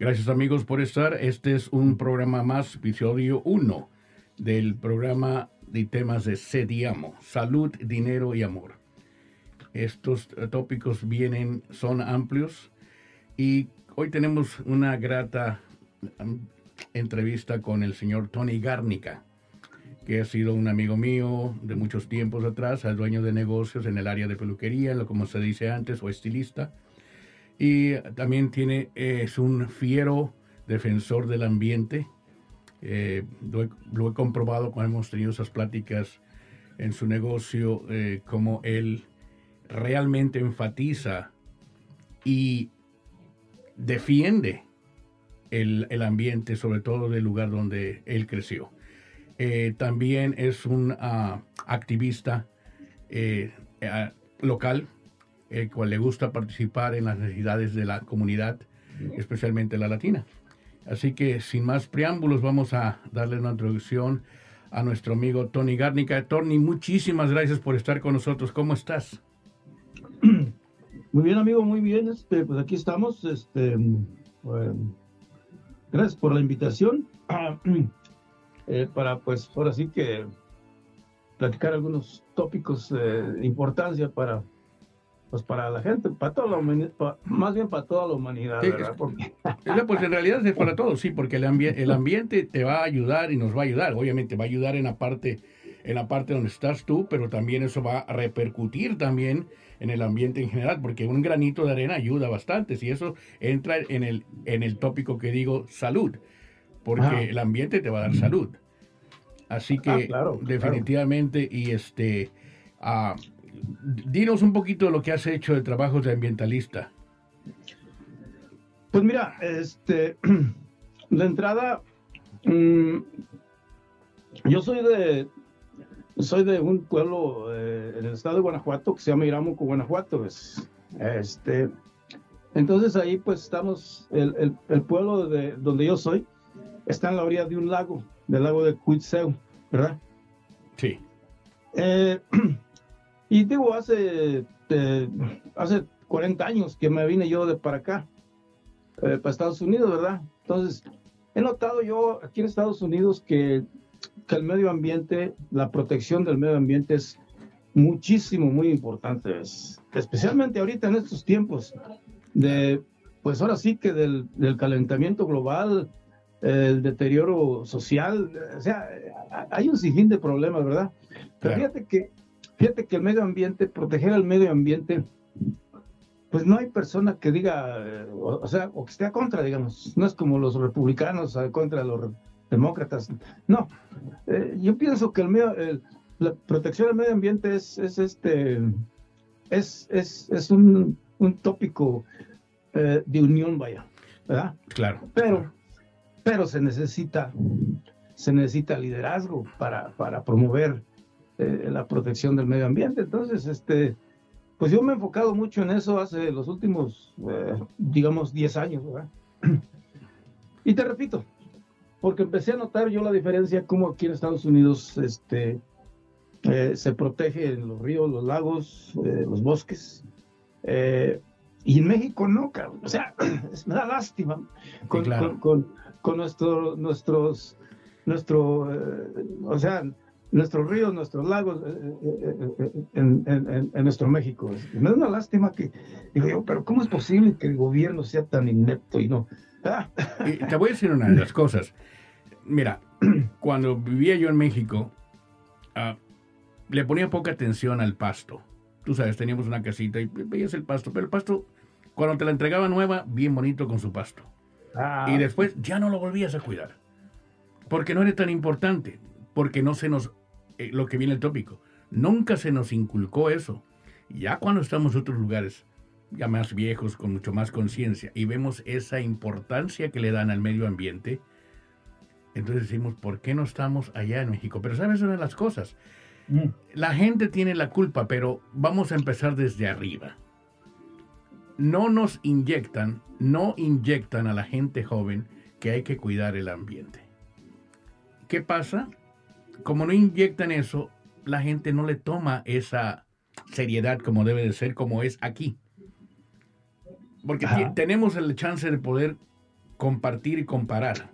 Gracias amigos por estar. Este es un programa más, episodio 1 del programa de temas de Sediamo, salud, dinero y amor. Estos tópicos vienen, son amplios y hoy tenemos una grata um, entrevista con el señor Tony Garnica, que ha sido un amigo mío de muchos tiempos atrás, es dueño de negocios en el área de peluquería, lo como se dice antes, o estilista. Y también tiene, es un fiero defensor del ambiente. Eh, lo, he, comprobado cuando hemos tenido esas pláticas en su negocio, eh, como él realmente enfatiza y defiende el, ambiente, sobre todo del lugar donde él creció. Eh, también es un ah, activista eh, local, el cual le gusta participar en las necesidades de la comunidad, especialmente la latina. Así que sin más preámbulos vamos a darle una introducción a nuestro amigo Tony Garnica. Tony, muchísimas gracias por estar con nosotros. ¿Cómo estás? Muy bien, amigo, muy bien. Este, pues aquí estamos. Este, gracias por la invitación. Eh, para, pues, ahora sí que platicar algunos tópicos de importancia para, pues, para la gente, para toda la humanidad, más bien para toda la humanidad, ¿verdad? pues en realidad es para todos, sí, porque el, el ambiente te va a ayudar y nos va a ayudar. Obviamente va a ayudar en la parte en la parte donde estás tú, pero también eso va a repercutir también en el ambiente en general, porque un granito de arena ayuda bastante. Si eso entra en el, en el tópico que digo salud, porque el ambiente te va a dar salud. Así ah, que definitivamente, y este, uh, dinos un poquito de lo que has hecho de trabajos de ambientalista. Pues mira, este, de entrada, mm, yo soy de, soy de un pueblo eh, en el estado de Guanajuato que se llama Iramuco, Guanajuato. este, entonces ahí pues estamos, el, el, pueblo de donde yo soy está en la orilla de un lago, del lago de Cuitzeo, ¿verdad? Sí. Eh, y digo, hace, eh, hace 40 años que me vine yo de para acá, para Estados Unidos, ¿verdad? Entonces, he notado yo aquí en Estados Unidos que que el medio ambiente, la protección del medio ambiente es muchísimo, muy importante, especialmente ahorita en estos tiempos de, pues ahora sí que del, del calentamiento global, el deterioro social, o sea, hay un sinfín de problemas, ¿verdad? Pero fíjate que, fíjate que el medio ambiente, proteger el medio ambiente, pues no hay persona que diga, o, sea, o que esté a contra, digamos, no es como los republicanos a contra los demócratas. No, eh, yo pienso que el medio, la protección del medio ambiente es, es este, es, es, es un, un, tópico eh, de unión, vaya, ¿verdad? Claro. Pero, pero se necesita, se necesita liderazgo para, para promover eh, la protección del medio ambiente. Entonces, este, pues yo me he enfocado mucho en eso hace los últimos, digamos, 10 años, ¿verdad? Y te repito, porque empecé a notar yo la diferencia como aquí en Estados Unidos este, eh, se protege los ríos, los lagos, eh, los bosques. Eh, y en México no, cabrón. O sea, me da lástima con, con, nuestro, nuestros, nuestro, o sea, nuestros ríos, nuestros lagos en, nuestro México. Me da una lástima que, digo yo, pero ¿cómo es posible que el gobierno sea tan inepto y no? te voy a decir una de las cosas. Mira, cuando vivía yo en México, ah, le ponía poca atención al pasto. Tú sabes, teníamos una casita y veías el pasto, pero el pasto, cuando te la entregaba nueva, bien bonito con su pasto. Ah. Y después ya no lo volvías a cuidar. Porque no era tan importante. Porque no se nos. Eh, lo que viene el tópico. Nunca se nos inculcó eso. Ya cuando estamos en otros lugares, ya más viejos, con mucho más conciencia, y vemos esa importancia que le dan al medio ambiente, entonces decimos, ¿por qué no estamos allá en México? Pero sabes una de las cosas, mm. la gente tiene la culpa, pero vamos a empezar desde arriba. No nos inyectan, no inyectan a la gente joven que hay que cuidar el ambiente. ¿Qué pasa? Como no inyectan eso, la gente no le toma esa seriedad como debe de ser, como es aquí. Porque tenemos el chance de poder compartir y comparar.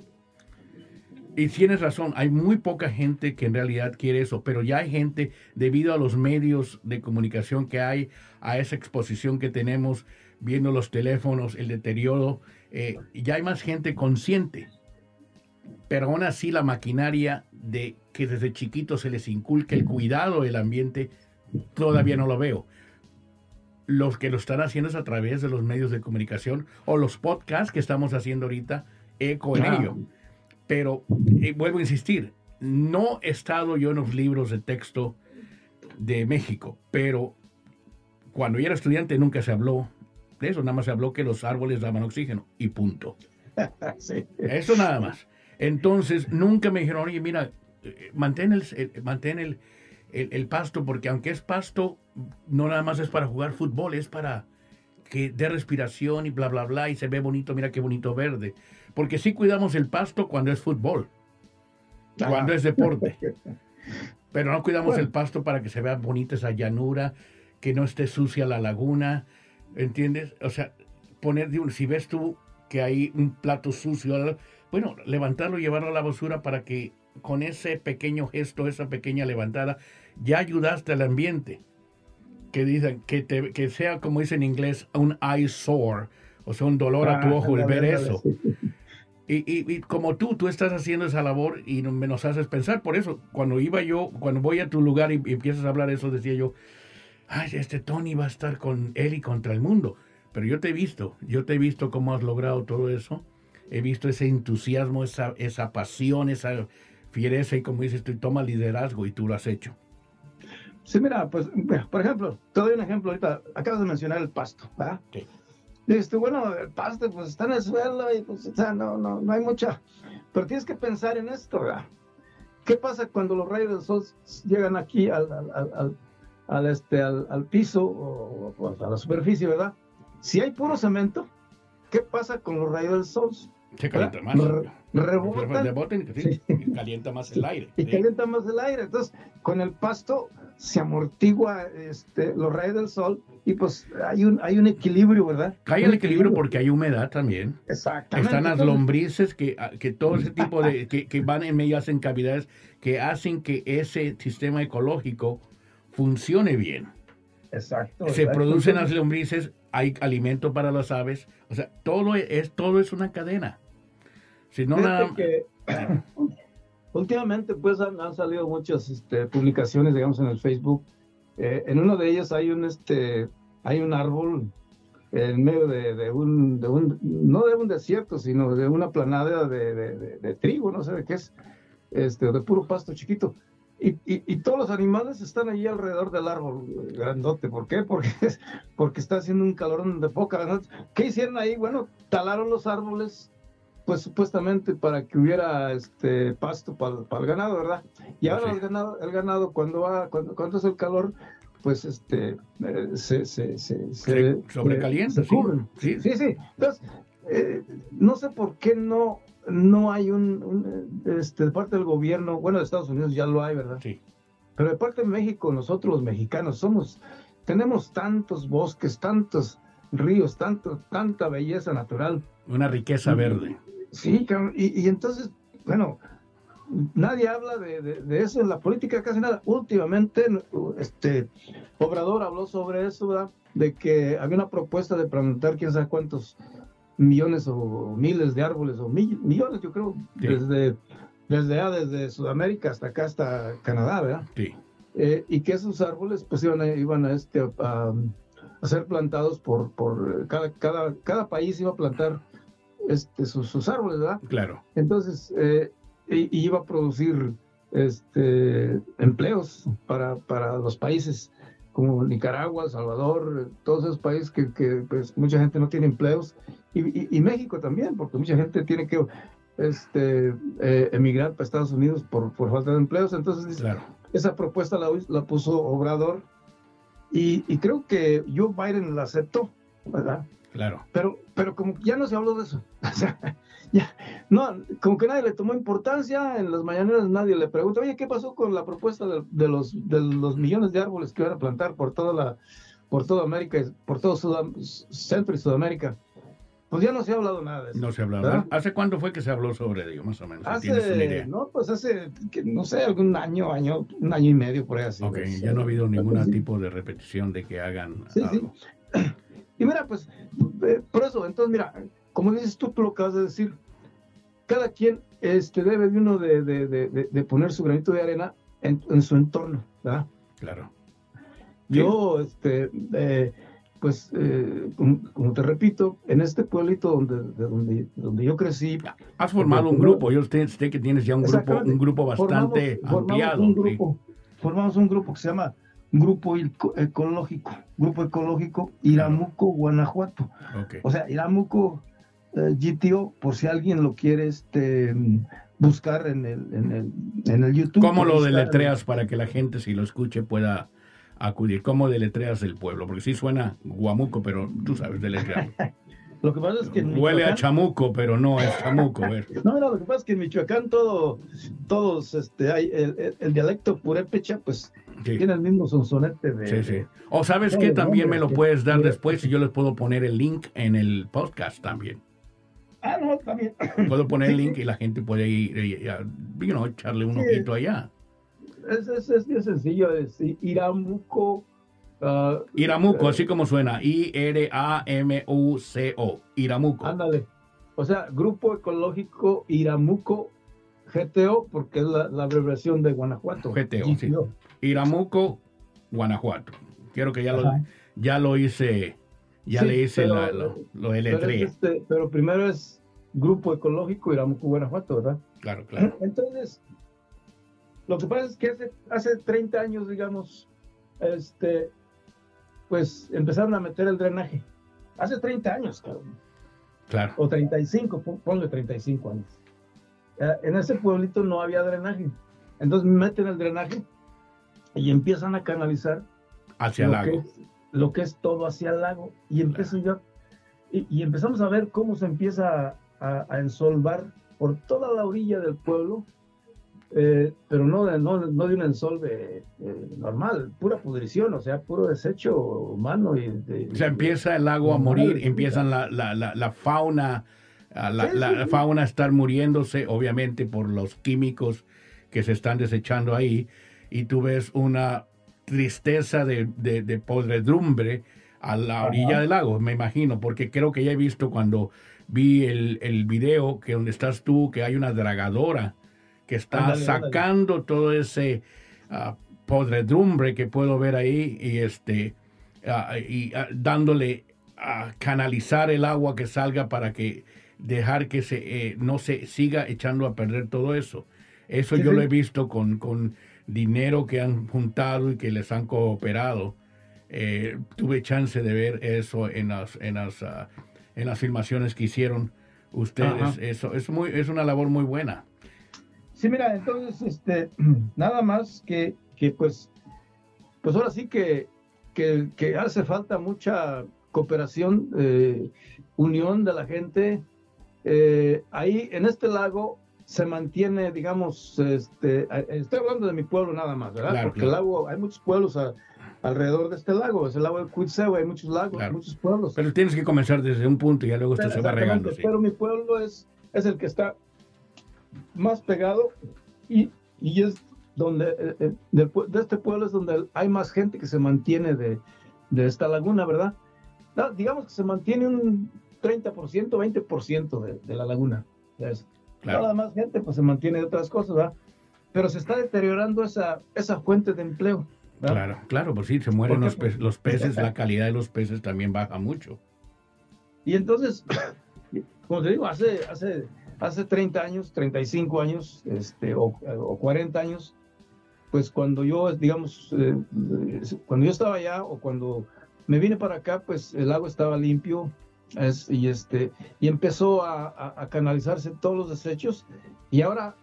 Y tienes razón, hay muy poca gente que en realidad quiere eso, pero ya hay gente, debido a los medios de comunicación que hay, a esa exposición que tenemos, viendo los teléfonos, el deterioro, eh, ya hay más gente consciente. Pero aún así la maquinaria de que desde chiquitos se les inculque el cuidado del ambiente, todavía no lo veo. Los que lo están haciendo es a través de los medios de comunicación o los podcasts que estamos haciendo ahorita, eco en ello pero eh, vuelvo a insistir, no he estado yo en los libros de texto de México, pero cuando yo era estudiante nunca se habló de eso, nada más se habló que los árboles daban oxígeno y punto. Eso nada más. Entonces nunca me dijeron, oye, mira, mantén el, mantén el, el, pasto, porque aunque es pasto, no nada más es para jugar fútbol, es para que dé respiración y bla, bla, bla, y se ve bonito, mira qué bonito verde. Porque sí cuidamos el pasto cuando es fútbol, cuando es deporte. Pero no cuidamos el pasto para que se vea bonita esa llanura, que no esté sucia la laguna, ¿entiendes? O sea, poner, si ves tú que hay un plato sucio, bueno, levantarlo y llevarlo a la basura para que con ese pequeño gesto, esa pequeña levantada, ya ayudaste al ambiente. Que dicen, que, te, que sea como dice en inglés, un eyesore, o sea, un dolor a tu ah, ojo el ver eso. Y, como tú, tú estás haciendo esa labor y me nos haces pensar. Por eso, cuando iba yo, cuando voy a tu lugar y, empiezas a hablar eso, decía yo, ay, este Tony va a estar con él y contra el mundo. Pero yo te he visto, yo te he visto cómo has logrado todo eso. He visto ese entusiasmo, esa, esa pasión, esa fiereza y como dices tú, toma liderazgo y tú lo has hecho. Sí, mira, pues, por ejemplo, te doy un ejemplo ahorita. Acabas de mencionar el pasto, ¿verdad? Sí. Este, bueno, el pasto pues está en el suelo y pues, o sea, no, no, no hay mucha. Pero tienes que pensar en esto, ¿verdad? ¿Qué pasa cuando los rayos del sol llegan aquí al, al, al, este, al, piso o, pues, a la superficie, ¿verdad? Si hay puro cemento, ¿qué pasa con los rayos del sol? Se calienta más. rebotan. sí, calienta más el aire. Y calienta más el aire. Entonces, con el pasto se amortigua este, los rayos del sol y pues hay un, hay un equilibrio, ¿verdad? Hay un equilibrio porque hay humedad también. Exactamente. Están las lombrices que, ah, que todo ese tipo de, que, que van en medio, hacen cavidades, que hacen que ese sistema ecológico funcione bien. Exacto. Se producen las lombrices, hay alimento para las aves, o sea, todo es, todo es una cadena. Si no nada... Que, últimamente pues han, salido muchas este, publicaciones, digamos, en el Facebook. Eh, en uno de ellos hay un, este, hay un árbol en medio de, un, de, un, no de un desierto, sino de una planada de, de, trigo, no sé de qué es, este, de puro pasto chiquito. Y, y, todos los animales están allí alrededor del árbol grandote. ¿Por qué? Porque, porque está haciendo un calorón de poca. ¿Qué hicieron ahí? Bueno, talaron los árboles, pues supuestamente para que hubiera este pasto para, el ganado, ¿verdad? Y ahora el ganado, el ganado cuando va, cuando, cuando es el calor, pues este eh, se, se, se, sobrecalienta, sí. sí. sí, Entonces, eh, no sé por qué no, no hay un, este, de parte del gobierno, bueno, de Estados Unidos ya lo hay, ¿verdad? Sí. Pero de parte de México, nosotros los mexicanos somos, tenemos tantos bosques, tantos ríos, tanto, tanta belleza natural. Una riqueza verde. Sí, y, y entonces, bueno, nadie habla de, eso en la política, casi nada. Últimamente, este Obrador habló sobre eso, ¿verdad? De que había una propuesta de plantar quién sabe cuántos millones o miles de árboles, o millones, yo creo, desde, desde, desde Sudamérica hasta acá, hasta Canadá, ¿verdad? Sí. Eh, y que esos árboles, pues iban a, iban a, este, a, ser plantados por, por cada, cada, cada país iba a plantar este, sus, árboles, ¿verdad? Claro. Entonces, eh, iba a producir este, empleos para, para los países como Nicaragua, Salvador, todos esos países que, que pues, mucha gente no tiene empleos, y, y, México también, porque mucha gente tiene que este, eh, emigrar para Estados Unidos por, por falta de empleos. Entonces, claro. esa propuesta la, la puso Obrador, y, y, creo que Joe Biden la aceptó, ¿verdad? Claro. Pero, pero como ya no se habló de eso. ya, no, como que nadie le tomó importancia, en las mañaneras nadie le pregunta, oye, ¿qué pasó con la propuesta de, los, de los millones de árboles que iban a plantar por toda la, por toda América, por todo Centro y Sudamérica? pues ya no se ha hablado nada de eso. No se ha hablado. ¿verdad? ¿Hace cuándo fue que se habló sobre ello, más o menos? ¿Tienes una Hace, idea? no, pues hace, no sé, algún año, año, un año y medio por ahí así. Ok, pues, ya no ha habido ningún sí. tipo de repetición de que hagan Sí, sí. Y mira, pues, eh, por eso, entonces, mira, como dices tú, tú lo acabas de decir, cada quien este, debe de uno de, de- de- de- poner su granito de arena en, en su entorno, ¿verdad? Claro. Yo, este, eh, pues, eh, como, como te repito, en este pueblito donde, de donde, donde yo crecí, Has formado un grupo, yo sé, sé que tienes ya un grupo, un grupo bastante formamos, formamos ampliado. un sí. grupo, formamos un grupo que se llama Grupo Eco- Ecológico, Grupo Ecológico Iramuco, Guanajuato. O sea, Iramuco eh, GTO, por si alguien lo quiere este, buscar en el, en el, en el YouTube. ¿Cómo lo deletreas para que la gente, si lo escuche, pueda acudir? ¿Cómo deletreas el pueblo? Porque sí suena guamuco, pero tú sabes deletrear. Lo que pasa es que Huele a chamuco, pero no es chamuco. a ver. No, no, lo que pasa es que en Michoacán todo, todos, este, hay el, el- el dialecto purépecha, pues Sí, tiene el mismo sonsonete de... sí, sí. O sabes que también me lo puedes dar que- después y yo les puedo poner el link en el podcast también. Ah, no, también. Puedo poner el link y la gente puede ir, you know, echarle un ojito allá. Es, es, es bien sencillo, es Iramuco. Ah, Iramuco, eh, así como suena. I-R-A-M-U-C-O. Iramuco. Ándale. O sea, Grupo Ecológico Iramuco GTO, porque es la, la abreviación de Guanajuato. GTO, sí. Iramuco, Guanajuato. Quiero que ya lo, ya lo hice, ya Sí, le hice pero- la- lo, lo Pero, es deletré. este, pero primero es Grupo Ecológico Iramuco Guanajuato, ¿verdad? Claro, claro. Entonces, lo que pasa es que hace, hace 30 años, digamos, este, pues empezaron a meter el drenaje. Hace 30 años, cabrón. Claro. o 35, pon- ponle 35 años. En ese pueblito no había drenaje. Entonces meten el drenaje y empiezan a canalizar Hacia el que lago. es, lo que es todo hacia el lago. Y empiezo yo, y, y empezamos a ver cómo se empieza a, a ensolvar por toda la orilla del pueblo, eh, pero no de, no, no de un ensolve eh, normal, pura pudrición, o sea, puro desecho humano. Y de, O sea, empieza el lago a morir, empiezan la, la, la, la fauna, a la, Sí, sí, fauna a estar muriéndose, obviamente por los químicos que se están desechando ahí, y tú ves una tristeza de, de, de podredumbre a la Ajá. orilla del lago, me imagino, porque creo que ya he visto cuando vi el, el video que donde estás tú, que hay una dragadora que está sacando todo ese ah, podredumbre que puedo ver ahí y este ah, y ah, dándole a canalizar el agua que salga para que dejar que se eh, no se siga echando a perder todo eso. Eso Sí, yo sí. lo he visto con, con dinero que han juntado y que les han cooperado. Eh, tuve chance de ver eso en las en las en las filmaciones que hicieron ustedes. Ajá. Eso es muy es una labor muy buena. Sí, mira, entonces, este, nada más que, que pues, pues ahora sí que, que, que hace falta mucha cooperación, eh, unión de la gente. Eh, ahí en este lago se mantiene, digamos, este, eh, estoy hablando de mi pueblo nada más, ¿verdad? Claro, Porque claro. el lago, hay muchos pueblos a- alrededor de este lago, es el lago de Cuitzeo, hay muchos lagos, Claro. muchos pueblos. Pero tienes que comenzar desde un punto y ya luego esto se va regando. sí. Pero mi pueblo es, es el que está más pegado y, y es donde, eh, eh, pue- de este pueblo es donde hay más gente que se mantiene de, de esta laguna, ¿verdad? No, digamos que se mantiene un 30%, 20% de, de la laguna. Es- Claro. Toda la más gente pues se mantiene de otras cosas, ¿verdad? Pero se está deteriorando esa, esa fuente de empleo. ¿verdad? Claro, claro, pues sí, se mueren ¿Por los, pe- los peces, la calidad de los peces también baja mucho. Y entonces, como te digo, hace, hace, hace 30 años, 35 años, este, o, o 40 años, pues cuando yo, digamos, eh, cuando yo estaba allá o cuando me vine para acá, pues el agua estaba limpio es- y, este, y empezó a, a- a canalizarse todos los desechos y ahora,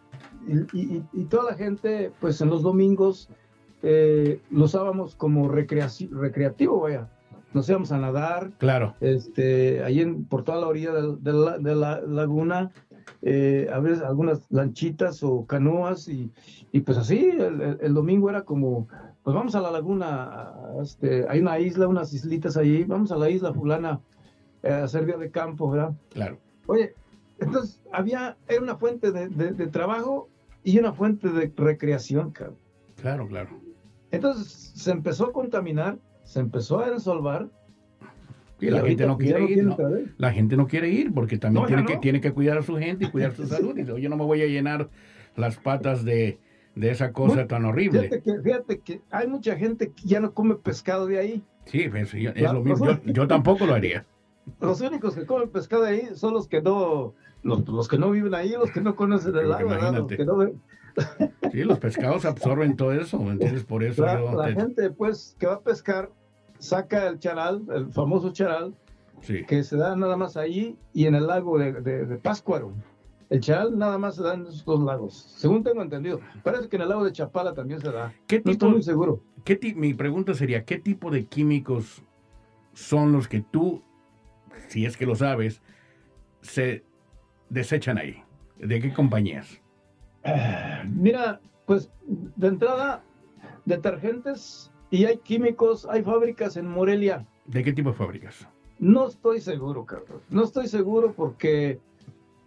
y, y- y toda la gente, pues en los domingos, eh, lo usábamos como recreativo, vaya. Nos íbamos a nadar, Claro, este, ahí en, por toda la orilla del- de, la, de la laguna, eh, a veces algunas lanchitas o canoas y, y pues así, el, el- domingo era como, pues vamos a la laguna, a- este, hay una isla, unas islitas ahí, vamos a la isla fulana eh, hacer día de campo, ¿verdad? Claro. Oye, entonces había, era una fuente de, de- de trabajo y una fuente de recreación, cabrón. Claro, claro. Entonces se empezó a contaminar, se empezó a ensolvar. Y la gente no quiere ir. La gente no quiere ir porque también No, tiene, que, tiene que cuidar a su gente y cuidar su salud. Dice, oye, no me voy a llenar las patas de, de esa cosa tan horrible. Fíjate que, fíjate que hay mucha gente que ya no come pescado de ahí. Sí, pues, es Claro, lo mismo. Yo, yo tampoco lo haría. Los únicos que comen pescado de ahí son los que no, los, los que no viven ahí, los que no conocen el agua. Los imagínate. que no ven- Sí, los pescados absorben todo eso, ¿entiendes? Por eso la, yo... la te- gente pues que va a pescar saca el charal, el famoso charal, sí, que se da nada más ahí y en el lago de, de, de Pátzcuaro. El charal nada más se da en esos dos lagos, según tengo entendido. Parece que en el lago de Chapala también se da. ¿Qué No estoy muy seguro. qué mi pregunta sería, ¿qué tipo de químicos son los que tú, si es que lo sabes, se desechan ahí? ¿De qué compañías? Mira, pues de entrada, detergentes y hay químicos, hay fábricas en Morelia. ¿De qué tipo de fábricas? No estoy seguro, Carlos. No estoy seguro porque,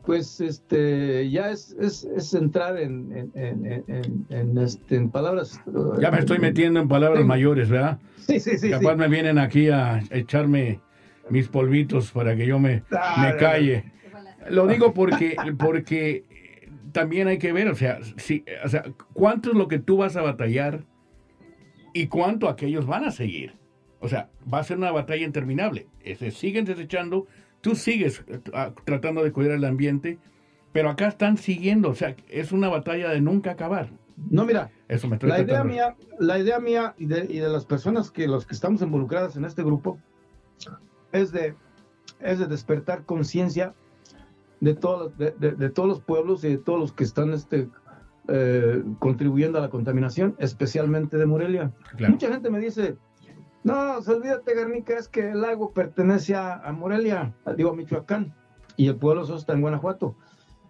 pues, este, ya es, es, es entrar en, en, en, en- en, este, en palabras. Ya me estoy metiendo en palabras Sí. mayores, ¿verdad? Sí, sí, sí. Capaz sí. me vienen aquí a echarme mis polvitos para que yo me, Ah, me calle. Lo digo porque, porque también hay que ver, o sea, si, o sea, cuánto es lo que tú vas a batallar y cuánto aquellos van a seguir. O sea, va a ser una batalla interminable. Se siguen desechando, tú sigues eh, ah, tratando de cuidar el ambiente, pero acá están siguiendo, o sea, es una batalla de nunca acabar. No, mira, Eso me la idea mía, la idea mía y de, y de las personas que los que estamos involucradas en este grupo es de, es de despertar conciencia de, todos de, de- de todos los pueblos y de todos los que están este, eh, contribuyendo a la contaminación, especialmente de Morelia. Claro. Mucha gente me dice, no, se olvídate, Garnica, es que el lago pertenece a, a Morelia, digo a Michoacán, y el pueblo eso está en Guanajuato.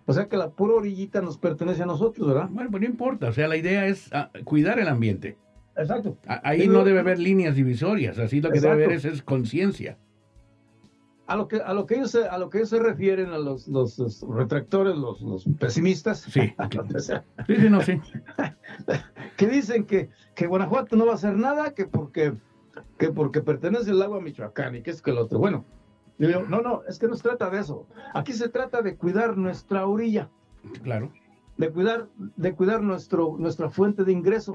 O sea que la pura orillita nos pertenece a nosotros, ¿verdad? Bueno, pues no importa, o sea, la idea es ah, cuidar el ambiente. Exacto. Ahí no debe haber líneas divisorias, así lo que debe haber es, es conciencia. A lo que a lo que ellos se, a lo que ellos se refieren a los, los, los retractores, los, los pesimistas, Sí. Sí, sí, no, sí. que dicen que, que Guanajuato no va a hacer nada, que porque que porque pertenece el lago a Michoacán y que es que el otro. Bueno, yo digo, no, no, es que no se trata de eso. Aquí se trata de cuidar nuestra orilla, Claro. de cuidar, de cuidar nuestro, nuestra fuente de ingreso.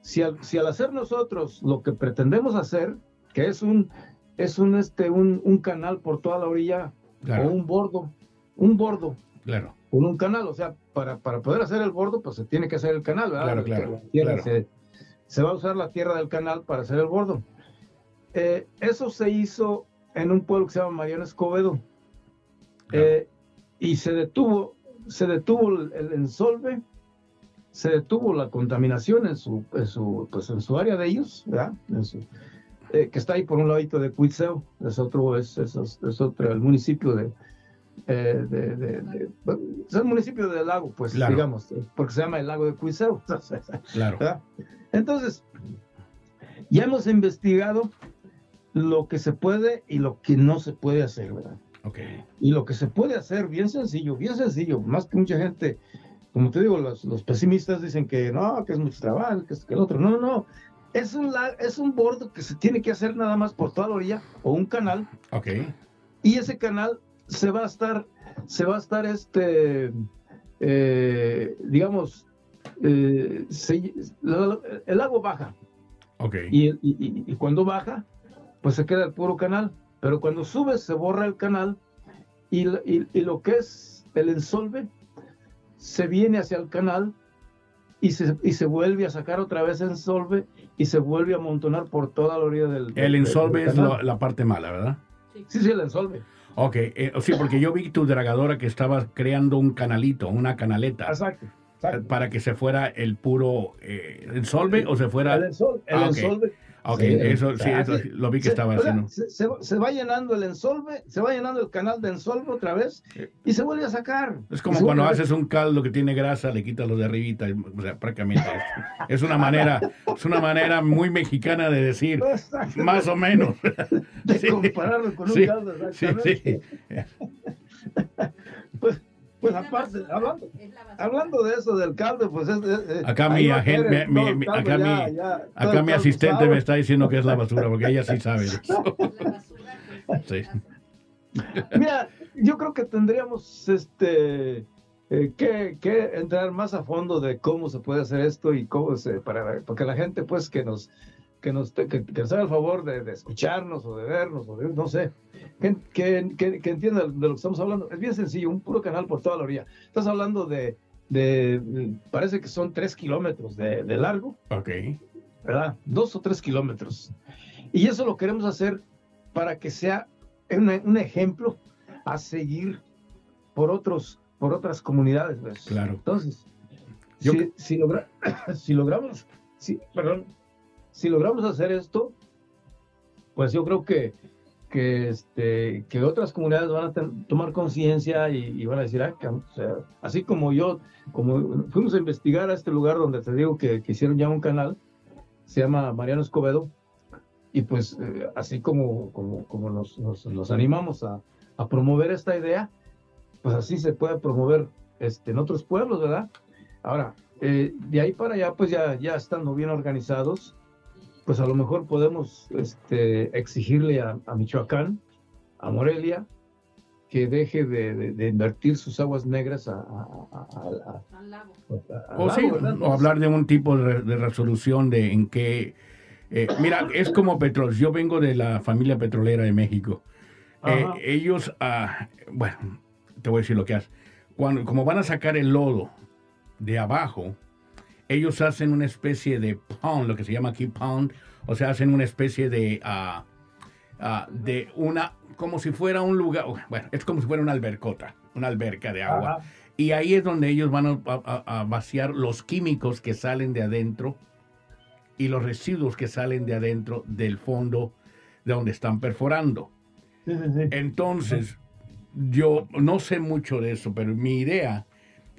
Si al, si al hacer nosotros lo que pretendemos hacer, que es un, es un, este, un, un canal por toda la orilla, Claro. o un bordo, un bordo Claro. con un canal, o sea, para, para poder hacer el bordo, pues se tiene que hacer el canal, ¿verdad? Claro, claro, claro. Se, se va a usar la tierra del canal para hacer el bordo. Eh, eso se hizo en un pueblo que se llama Mariano Escobedo. Claro. Eh, y se detuvo, se detuvo el, el ensolve, se detuvo la contaminación en su, en su, pues en su área de ellos, ¿verdad? En su- eh, que está ahí por un ladito de Cuitzeo, es otro, es, es, es otro, el municipio de, eh, de, de- de- bueno, es el municipio del lago, pues, Claro. digamos, porque se llama el lago de Cuitzeo. Claro. ¿verdad? Entonces, ya hemos investigado lo que se puede y lo que no se puede hacer, ¿verdad? Ok. Y lo que se puede hacer, bien sencillo, bien sencillo, más que mucha gente, como te digo, los, los pesimistas dicen que no, que es mucho trabajo, que es que el otro. No, no, no. Es un, es un bordo que se tiene que hacer nada más por toda la orilla o un canal Ok. y ese canal se va a estar, se va a estar este, eh, digamos, eh, se- la- el lago baja Ok. y, y- y- y cuando baja, pues se queda el puro canal, pero cuando sube se borra el canal y, la- y- y lo que es el ensolve se viene hacia el canal y se, y se vuelve a sacar otra vez el ensolve y se vuelve a amontonar por toda la orilla del, El ensolve es lo- la parte mala, ¿verdad? Sí, sí, el ensolve. Ok. eh, sí, porque yo vi tu dragadora que estaba creando un canalito, una canaleta, Exacto. para que se fuera el puro eh, ensolve o se fuera... El, ensol- el Ah, ensolve. Ok, Sí, eso sí, eso lo vi que se- estaba haciendo. Se, se- se va llenando el ensolve, se va llenando el canal de ensolve otra vez y se vuelve a sacar. Es como cuando haces un caldo que tiene grasa, le quitas lo de arribita, o sea, prácticamente es, es una manera, es una manera muy mexicana de decir, más o menos. de Sí. compararlo con un Sí, caldo, sí, sí. Pues, pues aparte, hablando. Hablando de eso del caldo, pues es, es- Acá mi va a agen- caer mi- mi- caldo acá ya- mi- ya, Acá mi asistente sabe. me está diciendo que es la basura, porque ella sí sabe. Sí. Mira, yo creo que tendríamos este eh, que, que entrar más a fondo de cómo se puede hacer esto y cómo se para porque la gente pues que nos que nos que, que nos haga el favor de, de escucharnos o de vernos o de no sé que, que, que, que entienda de lo que estamos hablando es bien sencillo un puro canal por toda la orilla estás hablando de de parece que son tres kilómetros de, de largo Ok. ¿verdad? Dos o tres kilómetros. Y eso lo queremos hacer para que sea un, un ejemplo a seguir por otros, por otras comunidades. pues. Claro. Entonces, Yo- si, si logra- si logramos, si, perdón, si logramos hacer esto, pues yo creo que que este que otras comunidades van a ten- tomar conciencia y, y van a decir ah, o sea, así como yo como fuimos a investigar a este lugar donde te digo que, que hicieron ya un canal se llama Mariano Escobedo y pues eh, así como como, como nos, nos, nos animamos a, a promover esta idea pues así se puede promover este en otros pueblos verdad ahora eh, de ahí para allá pues ya ya estando bien organizados pues a lo mejor podemos este, exigirle a, a Michoacán, a Morelia, que deje de, de- de invertir sus aguas negras a, a- a- a- a- Al lago. a- al O lago, sí, o hablar de un tipo de, re- de resolución de en que... eh, mira, es como petróleo. Yo vengo de la familia petrolera de México. Eh, ellos, ah, bueno, te voy a decir lo que hacen. Cuando, como van a sacar el lodo de abajo, ellos hacen una especie de pound, lo que se llama aquí pound, o sea, hacen una especie de, ah, de una, como si fuera un lugar, bueno, es como si fuera una albercota, una alberca de agua. Ajá. Y ahí es donde ellos van a, a- a vaciar los químicos que salen de adentro y los residuos que salen de adentro del fondo de donde están perforando. Sí, sí, sí. Entonces, yo no sé mucho de eso, pero mi idea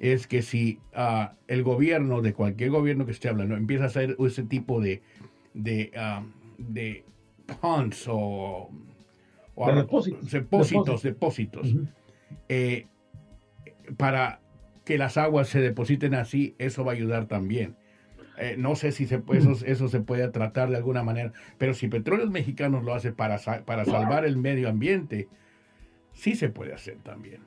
es que si ah, el gobierno, de cualquier gobierno que esté hablando, empieza a hacer ese tipo de, de, ah, de ponds o, o De arro- depósitos. depósitos, eh, para que las aguas se depositen así, eso va a ayudar también. Eh, no sé si se, eso, eso se puede tratar de alguna manera, pero si Petróleos Mexicanos lo hace para, para salvar el medio ambiente, sí se puede hacer también.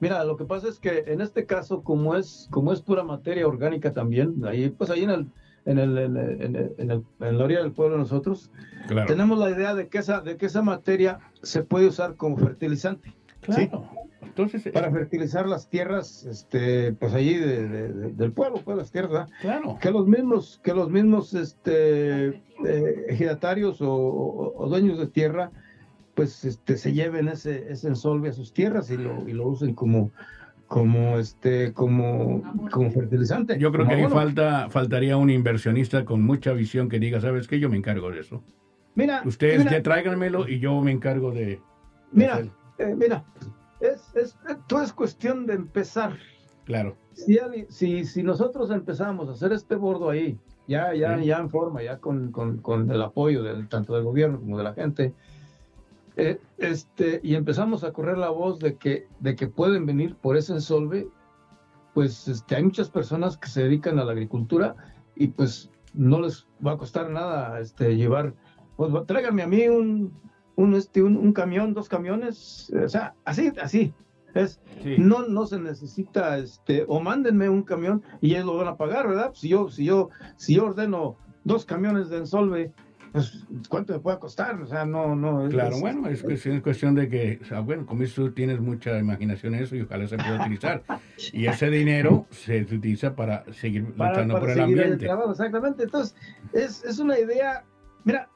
Mira, lo que pasa es que en este caso, como es, como es pura materia orgánica también, ahí, pues ahí en el, en el, en el- en el- en el- en la orilla del pueblo nosotros, Claro. tenemos la idea de que esa, de que esa materia se puede usar como fertilizante. Claro. Entonces, eh, para fertilizar las tierras, este, pues allí de- de- de- del pueblo, pues las tierras, claro. que los mismos, que los mismos, este, eh, ejidatarios o, o- o dueños de tierra, pues, este, se lleven ese, ese ensolve a sus tierras y lo, y lo usen como, como, este, como, como fertilizante. Yo creo que ahí falta, faltaría un inversionista con mucha visión que diga, ¿sabes qué? Yo me encargo de eso. Mira, Ustedes mira, ya tráiganmelo y yo me encargo de... de mira, eh, mira, es, es, todo es cuestión de empezar. Claro. si, si, si nosotros empezamos a hacer este bordo ahí, ya, ya, Sí. ya en forma, ya con, con, con el apoyo del, tanto del gobierno como de la gente, eh, este, y empezamos a correr la voz de que, de que pueden venir por ese ensolve, pues este, hay muchas personas que se dedican a la agricultura y pues no les va a costar nada este, llevar, pues tráiganme a mí un, un, este, un, un camión, dos camiones, o sea, así, así. Es, Sí. no, no se necesita, este, o mándenme un camión y ellos lo van a pagar, ¿verdad? Si yo, si yo, si yo ordeno dos camiones de ensolve, pues, ¿cuánto me puede costar? O sea, no, no. es- Claro, es- bueno, es cuestión, es cuestión de que, o sea, bueno, como tú tienes mucha imaginación en eso y ojalá se pueda utilizar. Y ese dinero se utiliza para seguir para, luchando para por el seguir el ambiente. trabajo, exactamente. Entonces, es, es una idea, mira,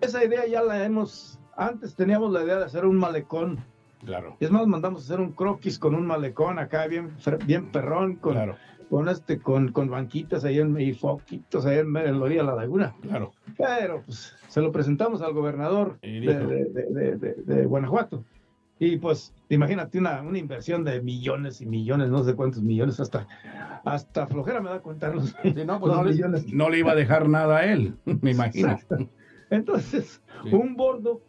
esa idea ya la hemos, antes teníamos la idea de hacer un malecón. Claro, Y es más, mandamos a hacer un croquis con un malecón acá bien, bien perrón, con, claro, con este, con, con banquitas ahí en, y foquitos ahí en, la orilla de la laguna. claro. Pero pues se lo presentamos al gobernador de, dijo. de- de- de- de Guanajuato. Y pues, imagínate una, una inversión de millones y millones, no sé cuántos millones, hasta, hasta flojera me da contarlos. Sí, no, pues no, le, millones. no le iba a dejar nada a él, me imagino. Exacto. Entonces, Sí. un bordo,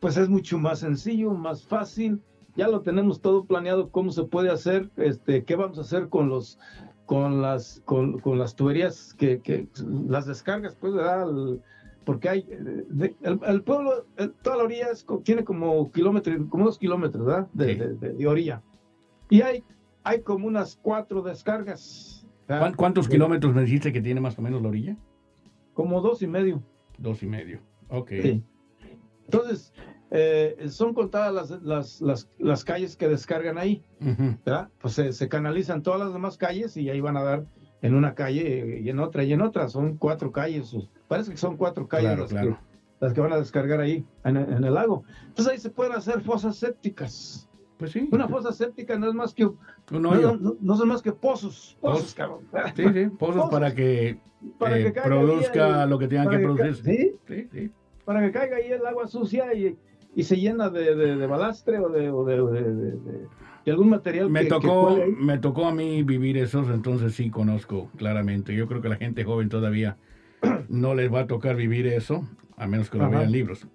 pues es mucho más sencillo, más fácil. Ya lo tenemos todo planeado, cómo se puede hacer, este, qué vamos a hacer con los, con las, con, con las tuberías que, que las descargas, pues. El- porque hay, eh, de- el, el pueblo, el- toda la orilla es tiene como kilómetros, como dos kilómetros, ¿verdad? De, Sí. de- orilla. Y hay, hay como unas cuatro descargas. ¿verdad? ¿Cuán- ¿Cuántos kilómetros me dijiste que tiene más o menos la orilla? Como dos y medio. Dos y medio. Ok. Sí. Entonces, eh, son contadas las, las, las, las calles que descargan ahí. Pues se, se canalizan todas las demás calles y ahí van a dar en una calle y en otra y en otra. Son cuatro calles. Parece que son cuatro calles Claro, las, claro. Que, las que van a descargar ahí en, el- en el lago. Entonces ahí se pueden hacer fosas sépticas. Pues sí. Una fosa séptica no es más que Un no, hoyo. no- no- no son más que pozos, pozos, cabrón. Sí, sí, pozos Pozos. para que, Para eh, que caiga ahí produzca lo que tengan que que producir. ¿sí? Sí, sí. para que caiga ahí el agua sucia y, y se llena de, de, de balastre o de, o de, de- algún material Me que, que tocó, ahí. me tocó a mí vivir esos, entonces sí conozco claramente. Yo creo que la gente joven todavía no les va a tocar vivir eso, a menos que lo Ajá. vean libros.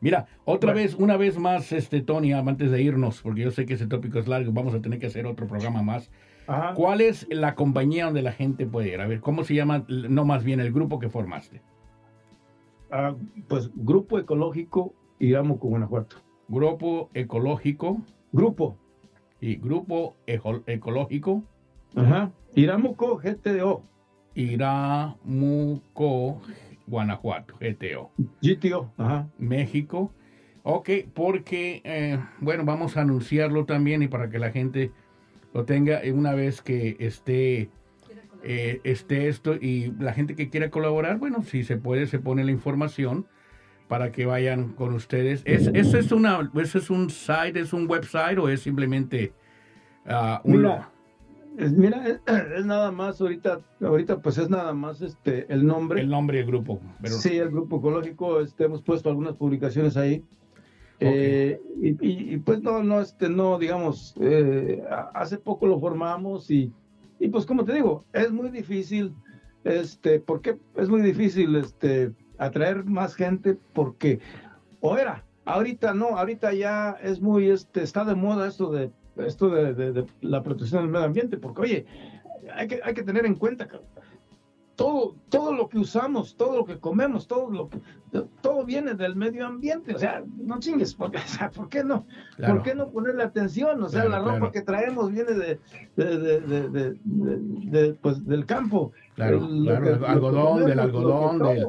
Mira, otra Bueno. vez, una vez más, este Tony, antes de irnos, porque yo sé que ese tópico es largo, vamos a tener que hacer otro programa más. Ajá. ¿Cuál es la compañía donde la gente puede ir? A ver, ¿cómo se llama? No más bien el grupo que formaste. Ah, pues Grupo Ecológico Iramuco, Guanajuato. Grupo Ecológico Grupo. y Grupo Ecológico Ajá. Iramuco GTO. Iramuco, Guanajuato, GTO. GTO. Ajá. México. Ok, porque, eh, bueno, vamos a anunciarlo también y para que la gente lo tenga una vez que esté, eh, esté esto y la gente que quiera colaborar, bueno, si se puede, se pone la información para que vayan con ustedes. ¿Es, ¿Eso es, una, eso es un site, es un website o es simplemente ah, un... Mira, es, mira, es, es nada más ahorita, ahorita pues es nada más este el nombre. el nombre del grupo? Pero, Sí, el grupo ecológico, este, hemos puesto algunas publicaciones ahí. Eh, y, y- y, pues no, no, este, no, digamos, eh, hace poco lo formamos y, y pues como te digo, es muy difícil, este, porque es muy difícil, este, atraer más gente porque, o era, ahorita no, ahorita ya es muy, este, está de moda esto de, esto de, de- de la protección del medio ambiente, porque oye, hay que, hay que tener en cuenta, cabrón, todo, todo lo que usamos, todo lo que comemos, todo lo que, todo viene del medio ambiente, o sea, no chingues, porque, o sea, ¿por qué no? claro. ¿Por qué no ponerle atención? O sea, Claro, la ropa claro. que traemos viene de, de- de- pues, del campo. Claro, El- claro, que algodón, del que algodón, del...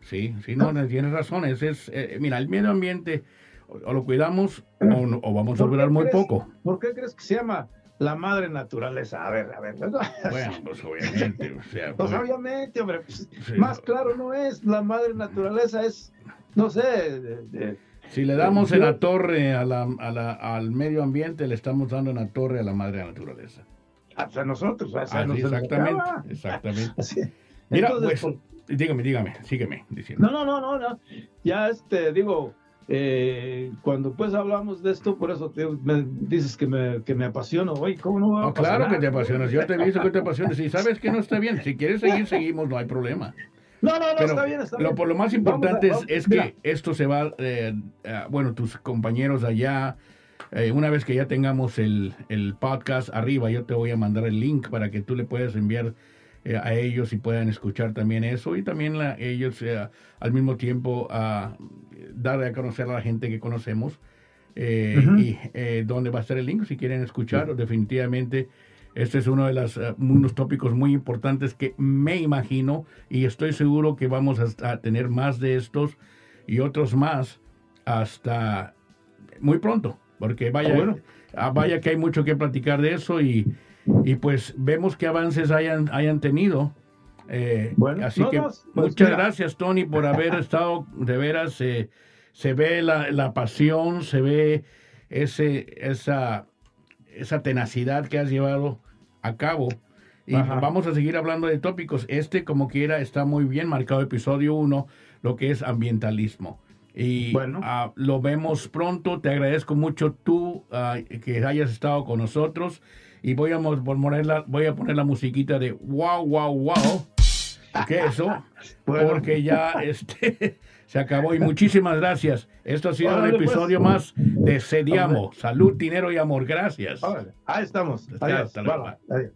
Sí, sí, no, no, tienes razón. Ese es, eh, mira, el medio ambiente o, o lo cuidamos o, no- o vamos a ¿Por qué durar muy crees? poco. ¿Por qué crees que se llama la madre naturaleza? A ver, a ver. Bueno, pues obviamente, o sea, Pues pues, obviamente, hombre, pues, Sí, más no. claro no es. La madre naturaleza es, no sé, de- de- si le damos en yo- la torre a la, a la- al medio ambiente, le estamos dando en la torre a la madre naturaleza. hacia nosotros. hacia Así, nosotros. exactamente, exactamente. así. Mira, Entonces, pues, dígame, dígame, sígueme diciendo. No, no, no, no, no. Ya este, digo, eh, cuando pues hablamos de esto, por eso te- me dices que me, que me apasiono. Oye, ¿cómo no va a No, claro que te apasionas. Yo te he visto que te apasionas. Si sabes que no está bien, si quieres seguir, seguimos, no hay problema. No, no, no, Pero está bien, está lo, bien. por lo más importante es- vamos- es, mira. que esto se va, eh, a- bueno, tus compañeros allá, eh, una vez que ya tengamos el, el podcast arriba, yo te voy a mandar el link para que tú le puedas enviar eh, a ellos y puedan escuchar también eso y también la- ellos eh, al mismo tiempo a dar a conocer a la gente que conocemos eh, y dónde va a estar el link si quieren escuchar definitivamente este es uno de los eh, unos tópicos muy importantes que me imagino y estoy seguro que vamos a, a tener más de estos y otros más hasta muy pronto, porque vaya, Ah, bueno. ah, vaya que hay mucho que platicar de eso y, y pues vemos qué avances hayan, hayan tenido. Eh, Bueno, así no, que no, pues muchas mira. gracias Tony por haber estado de veras. eh, se ve la, la pasión, se ve ese, esa, esa tenacidad que has llevado a cabo Y Ajá. vamos a seguir hablando de tópicos. Este, como quiera, está muy bien marcado, episodio 1, lo que es ambientalismo. Y Bueno. ah, lo vemos pronto. Te agradezco mucho tú ah, que hayas estado con nosotros. Y voy a, poner la, voy a poner la musiquita de wow, wow, wow. ¿Qué es eso? Bueno. Porque ya este, se acabó. Y muchísimas gracias. Esto ha sido un pues. episodio más de Sediamo. Salud, dinero y amor. Gracias. Órale, Ahí estamos. Hasta- Adiós. hasta luego. Adiós.